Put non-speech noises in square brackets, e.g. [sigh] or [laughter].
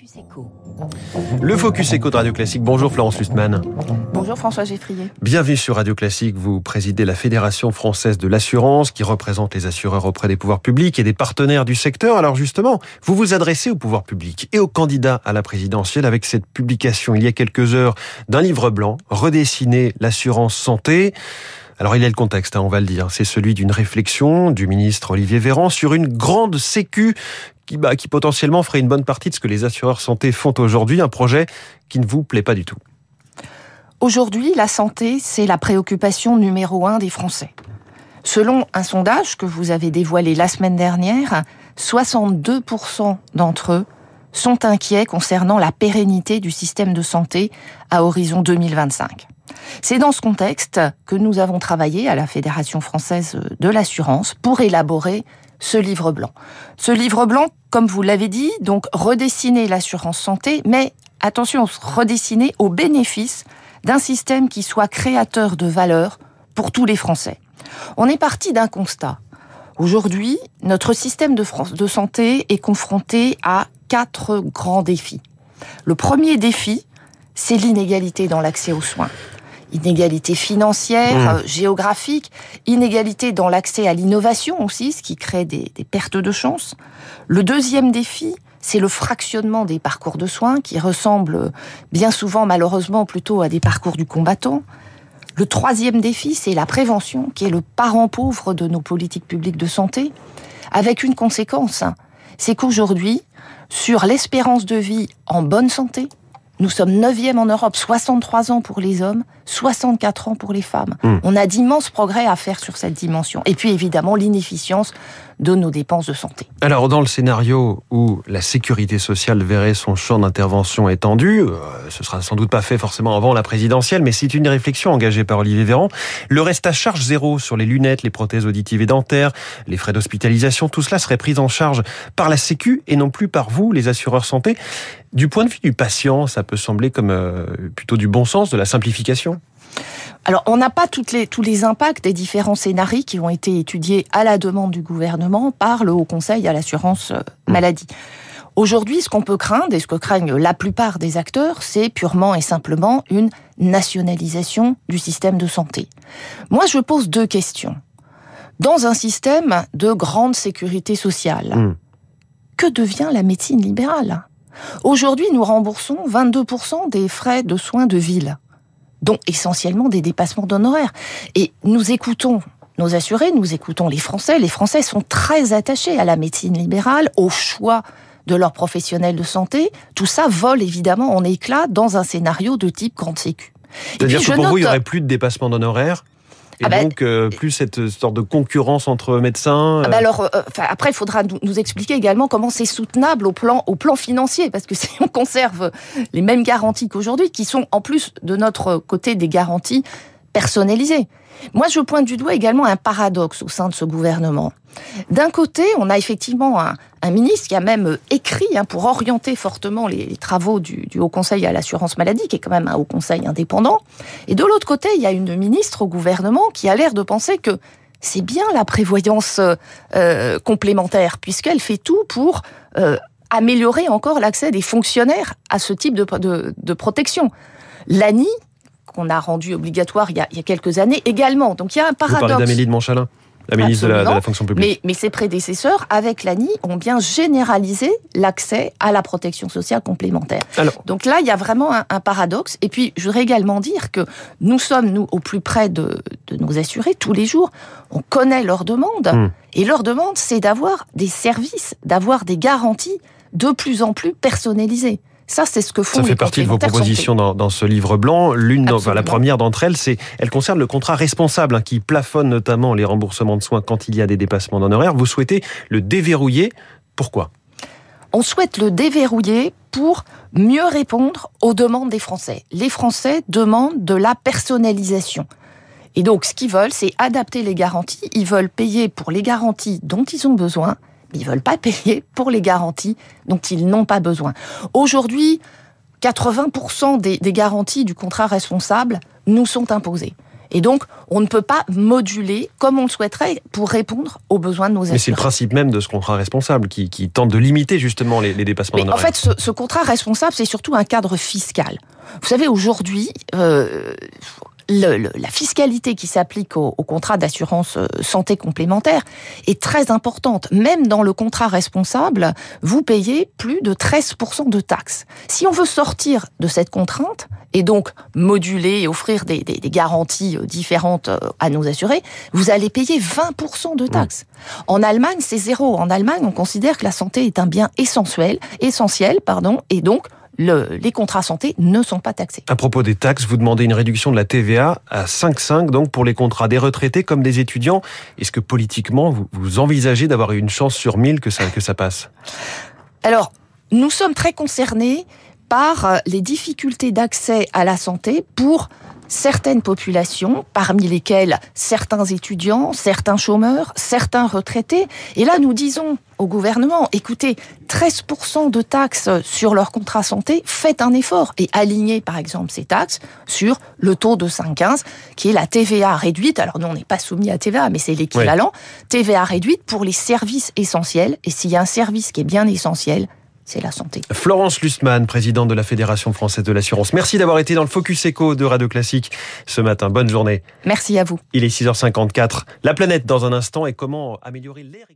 Focus Echo. Le Focus Echo de Radio Classique. Bonjour Florence Lustmann. Bonjour François Geffrier. Bienvenue sur Radio Classique. Vous présidez la Fédération française de l'assurance qui représente les assureurs auprès des pouvoirs publics et des partenaires du secteur. Alors justement, vous vous adressez au pouvoir public et aux candidats à la présidentielle avec cette publication il y a quelques heures d'un livre blanc, Redessiner l'assurance santé. Alors il y a le contexte, hein, on va le dire. C'est celui d'une réflexion du ministre Olivier Véran sur une grande sécu qui, bah, qui potentiellement ferait une bonne partie de ce que les assureurs santé font aujourd'hui. Un projet qui ne vous plaît pas du tout. Aujourd'hui, la santé, c'est la préoccupation numéro un des Français. Selon un sondage que vous avez dévoilé la semaine dernière, 62% d'entre eux sont inquiets concernant la pérennité du système de santé à horizon 2025. C'est dans ce contexte que nous avons travaillé à la Fédération française de l'assurance pour élaborer ce livre blanc. Ce livre blanc, comme vous l'avez dit, donc redessiner l'assurance santé, mais attention, redessiner au bénéfice d'un système qui soit créateur de valeur pour tous les Français. On est parti d'un constat. Aujourd'hui, notre système de, de santé est confronté à quatre grands défis. Le premier défi, c'est l'inégalité dans l'accès aux soins inégalité financière, mmh. euh, géographique, inégalité dans l'accès à l'innovation aussi, ce qui crée des, des pertes de chance. Le deuxième défi, c'est le fractionnement des parcours de soins qui ressemblent bien souvent malheureusement plutôt à des parcours du combattant. Le troisième défi, c'est la prévention, qui est le parent pauvre de nos politiques publiques de santé, avec une conséquence, hein. c'est qu'aujourd'hui, sur l'espérance de vie en bonne santé, nous sommes 9e en Europe, 63 ans pour les hommes, 64 ans pour les femmes. Mmh. On a d'immenses progrès à faire sur cette dimension. Et puis évidemment l'inefficience de nos dépenses de santé. Alors dans le scénario où la sécurité sociale verrait son champ d'intervention étendu, euh, ce sera sans doute pas fait forcément avant la présidentielle, mais c'est une réflexion engagée par Olivier Véran. Le reste à charge zéro sur les lunettes, les prothèses auditives et dentaires, les frais d'hospitalisation, tout cela serait pris en charge par la Sécu et non plus par vous, les assureurs santé. Du point de vue du patient, ça peut sembler comme euh, plutôt du bon sens, de la simplification. Alors, on n'a pas toutes les, tous les impacts des différents scénarios qui ont été étudiés à la demande du gouvernement par le Haut Conseil à l'assurance euh, maladie. Aujourd'hui, ce qu'on peut craindre, et ce que craignent la plupart des acteurs, c'est purement et simplement une nationalisation du système de santé. Moi, je pose deux questions. Dans un système de grande sécurité sociale, mmh. que devient la médecine libérale? Aujourd'hui, nous remboursons 22% des frais de soins de ville, dont essentiellement des dépassements d'honoraires. Et nous écoutons nos assurés, nous écoutons les Français. Les Français sont très attachés à la médecine libérale, au choix de leurs professionnels de santé. Tout ça vole évidemment en éclat dans un scénario de type grande sécu. C'est-à-dire que pour vous, il n'y aurait plus de dépassement d'honoraires et ah bah, donc, euh, plus cette sorte de concurrence entre médecins. Ah bah alors, euh, après, il faudra nous expliquer également comment c'est soutenable au plan, au plan financier, parce que [laughs] si on conserve les mêmes garanties qu'aujourd'hui, qui sont en plus de notre côté des garanties personnalisées. Moi, je pointe du doigt également un paradoxe au sein de ce gouvernement. D'un côté, on a effectivement un, un, ministre qui a même écrit hein, pour orienter fortement les, les travaux du, du, Haut Conseil à l'assurance maladie, qui est quand même un Haut Conseil indépendant. Et de l'autre côté, il y a une ministre au gouvernement qui a l'air de penser que c'est bien la prévoyance euh, complémentaire, puisqu'elle fait tout pour euh, améliorer encore l'accès des fonctionnaires à ce type de, de, de protection. L'ANI, qu'on a rendu obligatoire il y, a, il y, a, quelques années également. Donc il y a un paradoxe. Vous parlez d'Amélie de Montchalin la ministre de la, de la, fonction publique. Mais, mais, ses prédécesseurs, avec l'ANI, ont bien généralisé l'accès à la protection sociale complémentaire. Alors, Donc là, il y a vraiment un, un, paradoxe. Et puis, je voudrais également dire que nous sommes, nous, au plus près de, de nos assurés tous les jours. On connaît leurs demandes. Hum. Et leur demande, c'est d'avoir des services, d'avoir des garanties de plus en plus personnalisées. Ça, c'est ce que font Ça fait partie de vos propositions dans, dans, ce livre blanc. L'une, enfin, la première d'entre elles, c'est, elle concerne le contrat responsable hein, qui plafonne notamment les remboursements de soins quand il y a des dépassements d'honoraires. Vous souhaitez le déverrouiller. Pourquoi? On souhaite le déverrouiller pour mieux répondre aux demandes des Français. Les Français demandent de la personnalisation. Et donc, ce qu'ils veulent, c'est adapter les garanties. Ils veulent payer pour les garanties dont ils ont besoin ils veulent pas payer pour les garanties dont ils n'ont pas besoin. Aujourd'hui, 80% des, des, garanties du contrat responsable nous sont imposées. Et donc, on ne peut pas moduler comme on le souhaiterait pour répondre aux besoins de nos assurés. Mais c'est le principe même de ce contrat responsable qui, tente de limiter justement les, dépassements Mais En fait, ce, contrat responsable, c'est surtout un cadre fiscal. Vous savez, aujourd'hui, euh, la fiscalité qui s'applique au, contrat d'assurance euh, santé complémentaire est très importante. Même dans le contrat responsable, vous payez plus de 13% de taxes. Si on veut sortir de cette contrainte et donc moduler et offrir des, garanties euh, différentes euh, à nos assurés, vous allez payer 20% de taxes. En Allemagne, c'est zéro. En Allemagne, on considère que la santé est un bien essentiel, essentiel, pardon, et donc les contrats santé ne sont pas taxés. À propos des taxes, vous demandez une réduction de la TVA à 5,5 donc pour les contrats des retraités comme des étudiants. Est-ce que politiquement, vous, envisagez d'avoir une chance sur mille que ça, que ça passe? Alors, nous sommes très concernés par les difficultés d'accès à la santé pour certaines populations, parmi lesquelles certains étudiants, certains chômeurs, certains retraités. Et là, nous disons au gouvernement, écoutez, 13% de taxes sur leur contrat santé, faites un effort et alignez par exemple ces taxes sur le taux de 5,15 qui est la TVA réduite. Alors nous, on n'est pas soumis à TVA, mais c'est l'équivalent. TVA réduite pour les services essentiels. Et s'il y a un service qui est bien essentiel, c'est la santé. Florence Lussmann, présidente de la Fédération française de l'assurance. Merci d'avoir été dans le Focus Echo de Radio Classique ce matin. Bonne journée. Merci à vous. Il est 6h54. La planète dans un instant et comment améliorer l'air